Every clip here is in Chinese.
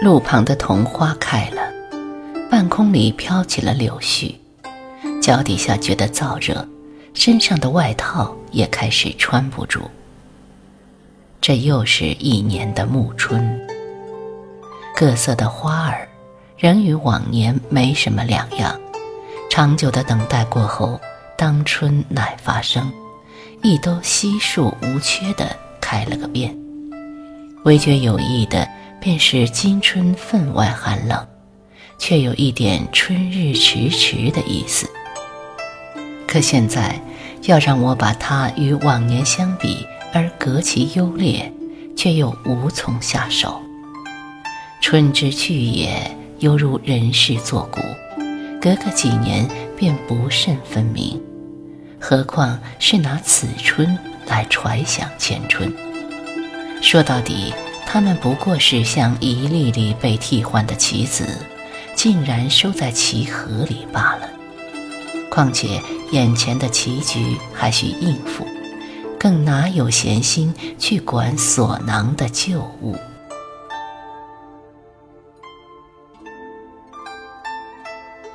路旁的桐花开了，半空里飘起了柳絮，脚底下觉得燥热，身上的外套也开始穿不住。这又是一年的暮春，各色的花儿仍与往年没什么两样。长久的等待过后，当春乃发生，亦都悉数无缺的开了个遍。唯觉有意的，便是今春分外寒冷，却有一点春日迟迟的意思。可现在要让我把它与往年相比。而隔其优劣，却又无从下手。春之去也，犹如人世作古，隔个几年便不甚分明。何况是拿此春来揣想前春？说到底，他们不过是像一粒粒被替换的棋子，竟然收在棋盒里罢了。况且眼前的棋局还需应付。更哪有闲心去管所囊的旧物？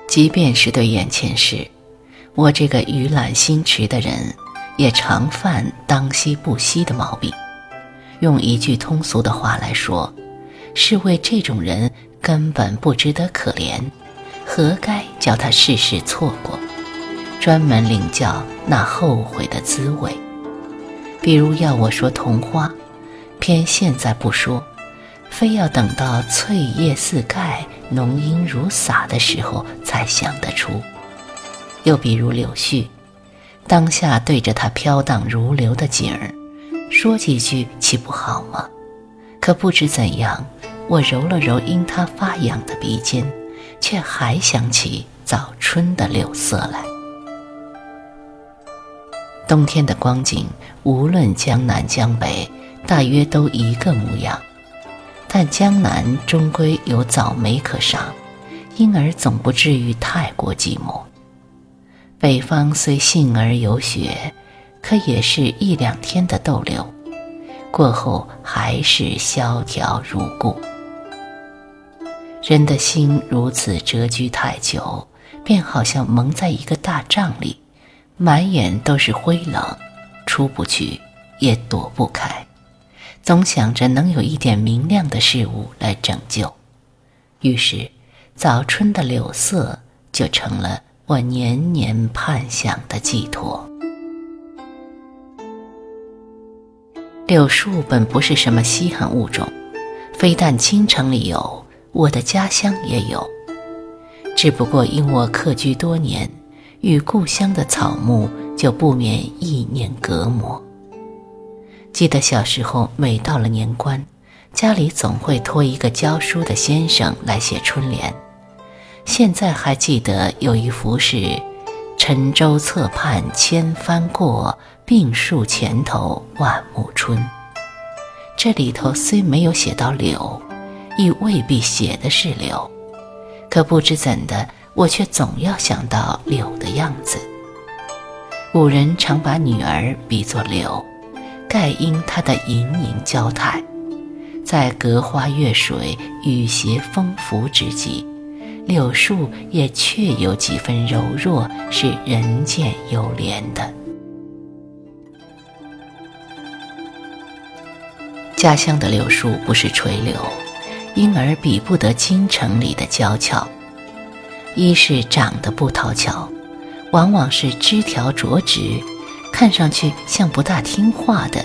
即便是对眼前事，我这个鱼懒心迟的人，也常犯当惜不惜的毛病。用一句通俗的话来说，是为这种人根本不值得可怜，何该叫他事事错过，专门领教那后悔的滋味？比如要我说童花，偏现在不说，非要等到翠叶似盖、浓荫如洒的时候才想得出。又比如柳絮，当下对着它飘荡如流的景儿，说几句岂不好吗？可不知怎样，我揉了揉因它发痒的鼻尖，却还想起早春的柳色来。冬天的光景，无论江南江北，大约都一个模样。但江南终归有早梅可赏，因而总不至于太过寂寞。北方虽幸而有雪，可也是一两天的逗留，过后还是萧条如故。人的心如此蛰居太久，便好像蒙在一个大帐里。满眼都是灰冷，出不去，也躲不开，总想着能有一点明亮的事物来拯救。于是，早春的柳色就成了我年年盼想的寄托。柳树本不是什么稀罕物种，非但京城里有，我的家乡也有，只不过因我客居多年。与故乡的草木就不免意念隔膜。记得小时候，每到了年关，家里总会托一个教书的先生来写春联。现在还记得有一幅是“沉舟侧畔千帆过，病树前头万木春”。这里头虽没有写到柳，亦未必写的是柳，可不知怎的。我却总要想到柳的样子。古人常把女儿比作柳，盖因她的盈盈娇态，在隔花月水、雨斜风拂之际，柳树也确有几分柔弱，是人见犹怜的。家乡的柳树不是垂柳，因而比不得京城里的娇俏。一是长得不讨巧，往往是枝条拙直，看上去像不大听话的。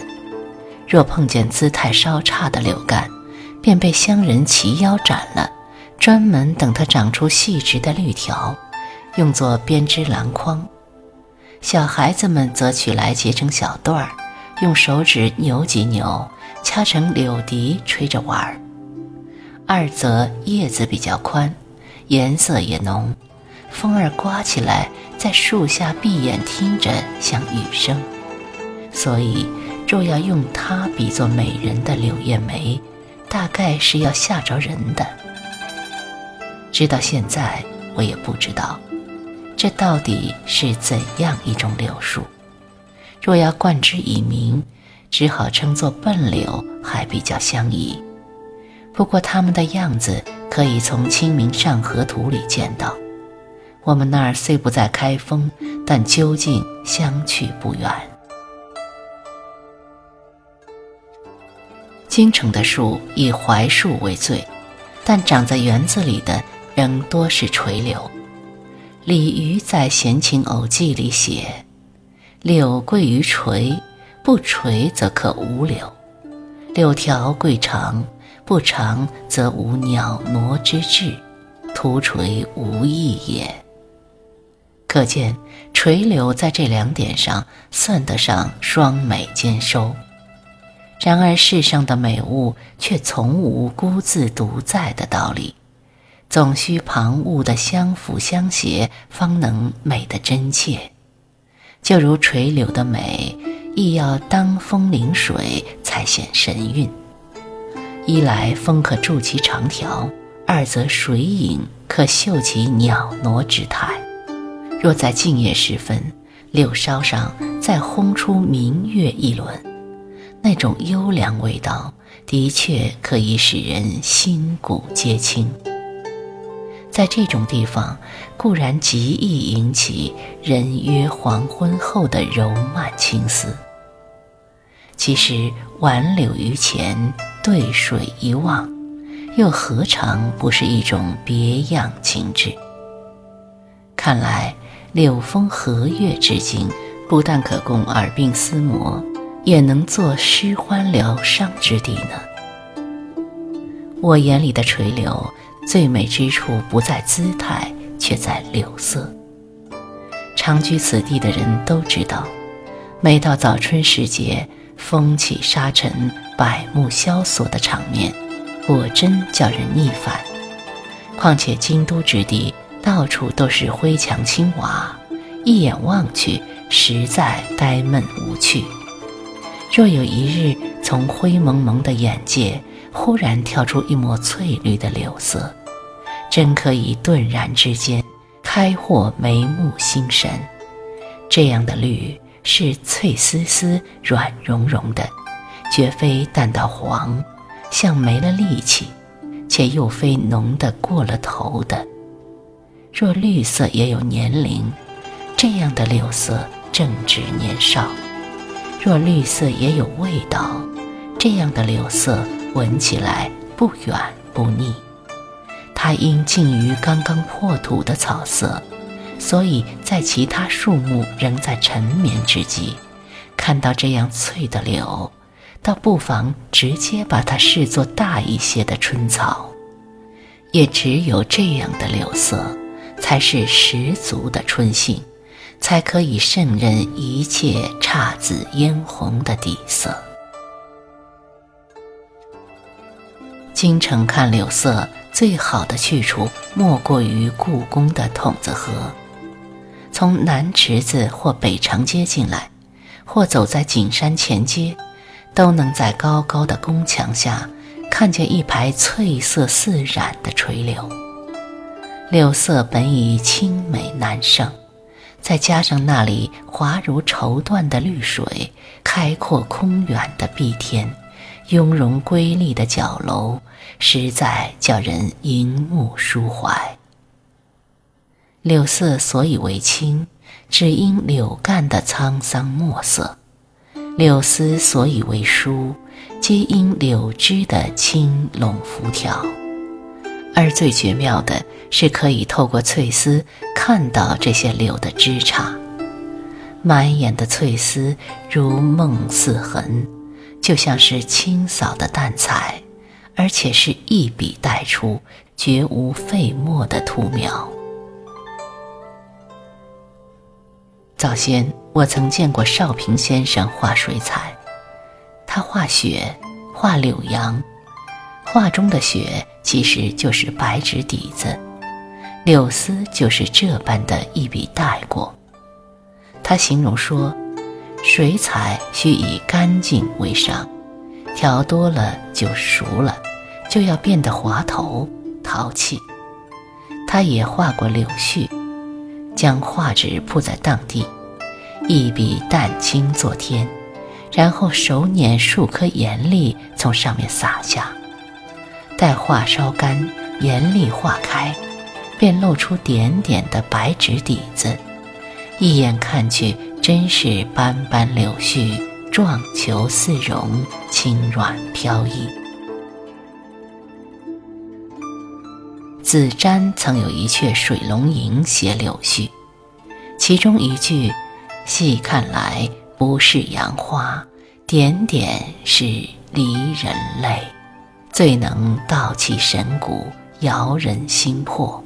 若碰见姿态稍差的柳干，便被乡人齐腰斩了，专门等它长出细直的绿条，用作编织篮筐。小孩子们则取来结成小段儿，用手指扭几扭，掐成柳笛吹着玩儿。二则叶子比较宽。颜色也浓，风儿刮起来，在树下闭眼听着像雨声。所以，若要用它比作美人的柳叶眉，大概是要吓着人的。直到现在，我也不知道，这到底是怎样一种柳树。若要冠之以名，只好称作笨柳，还比较相宜。不过它们的样子可以从《清明上河图》里见到。我们那儿虽不在开封，但究竟相去不远。京城的树以槐树为最，但长在园子里的仍多是垂柳。李渔在《闲情偶记》里写：“柳贵于垂，不垂则可无柳；柳条贵长，不长则无鸟挪之志，徒垂无益也。”可见垂柳在这两点上算得上双美兼收。然而世上的美物却从无孤自独在的道理，总需旁物的相辅相携，方能美得真切。就如垂柳的美，亦要当风临水才显神韵。一来风可助其长条，二则水影可秀其袅娜之态。若在静夜时分，柳梢上再烘出明月一轮。那种优良味道，的确可以使人心骨皆清。在这种地方，固然极易引起“人约黄昏后”的柔曼情思。其实挽柳于前，对水一望，又何尝不是一种别样情致？看来柳风和月之景，不但可供耳鬓厮磨。也能做诗欢疗伤之地呢。我眼里的垂柳，最美之处不在姿态，却在柳色。常居此地的人都知道，每到早春时节，风起沙尘、百木萧索的场面，果真叫人腻烦。况且京都之地，到处都是灰墙青瓦，一眼望去，实在呆闷无趣。若有一日从灰蒙蒙的眼界忽然跳出一抹翠绿的柳色，真可以顿然之间开豁眉目心神。这样的绿是翠丝丝、软融融的，绝非淡到黄，像没了力气，且又非浓得过了头的。若绿色也有年龄，这样的柳色正值年少。若绿色也有味道，这样的柳色闻起来不远不腻。它因近于刚刚破土的草色，所以在其他树木仍在沉眠之际，看到这样翠的柳，倒不妨直接把它视作大一些的春草。也只有这样的柳色，才是十足的春性。才可以胜任一切姹紫嫣红的底色。京城看柳色最好的去处，莫过于故宫的筒子河。从南池子或北长街进来，或走在景山前街，都能在高高的宫墙下看见一排翠色似染的垂柳。柳色本已清美难胜。再加上那里滑如绸缎的绿水，开阔空远的碧天，雍容瑰丽的角楼，实在叫人银目舒怀。柳色所以为青，只因柳干的沧桑墨色；柳丝所以为疏，皆因柳枝的轻拢浮挑。而最绝妙的是，可以透过翠丝看到这些柳的枝杈，满眼的翠丝如梦似痕，就像是清扫的淡彩，而且是一笔带出，绝无废墨的图描。早先我曾见过少平先生画水彩，他画雪，画柳杨。画中的雪其实就是白纸底子，柳丝就是这般的一笔带过。他形容说，水彩需以干净为上，调多了就熟了，就要变得滑头淘气。他也画过柳絮，将画纸铺在当地，一笔淡青作天，然后手捻数颗盐粒从上面撒下。待画烧干，盐粒化开，便露出点点的白纸底子，一眼看去，真是斑斑柳絮，状球似绒，轻软飘逸。子瞻曾有一阙《水龙吟》写柳絮，其中一句“细看来不是杨花，点点是离人泪”，最能道其神骨，摇人心魄。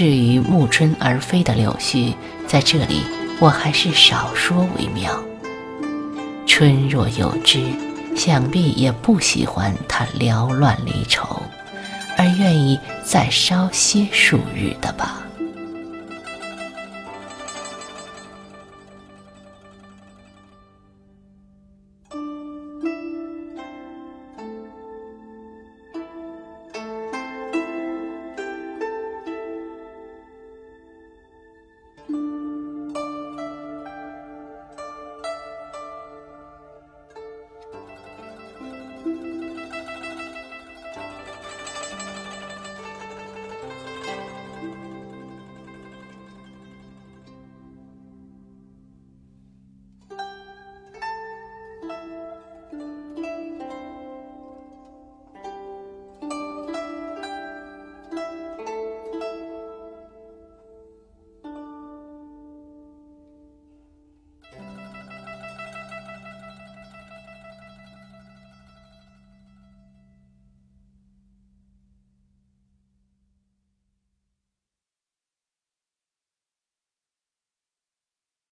至于暮春而飞的柳絮，在这里我还是少说为妙。春若有知。想必也不喜欢他缭乱离愁，而愿意再稍歇数日的吧。